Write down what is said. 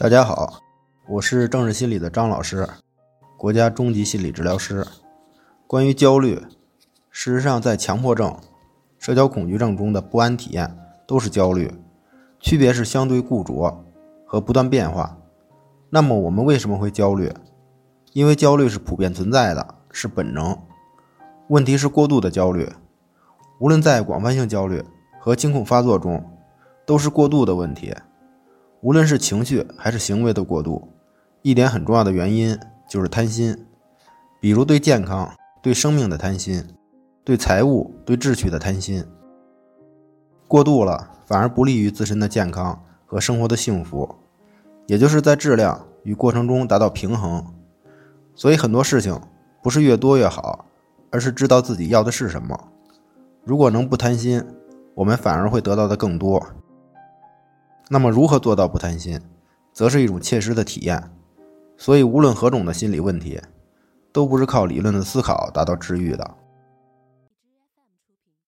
大家好，我是政治心理的张老师，国家中级心理治疗师。关于焦虑，事实上，在强迫症、社交恐惧症中的不安体验都是焦虑，区别是相对固着和不断变化。那么，我们为什么会焦虑？因为焦虑是普遍存在的，是本能。问题是过度的焦虑，无论在广泛性焦虑和惊恐发作中，都是过度的问题。无论是情绪还是行为的过度，一点很重要的原因就是贪心，比如对健康、对生命的贪心，对财务、对秩序的贪心。过度了，反而不利于自身的健康和生活的幸福，也就是在质量与过程中达到平衡。所以很多事情不是越多越好，而是知道自己要的是什么。如果能不贪心，我们反而会得到的更多。那么，如何做到不贪心，则是一种切实的体验。所以，无论何种的心理问题，都不是靠理论的思考达到治愈的。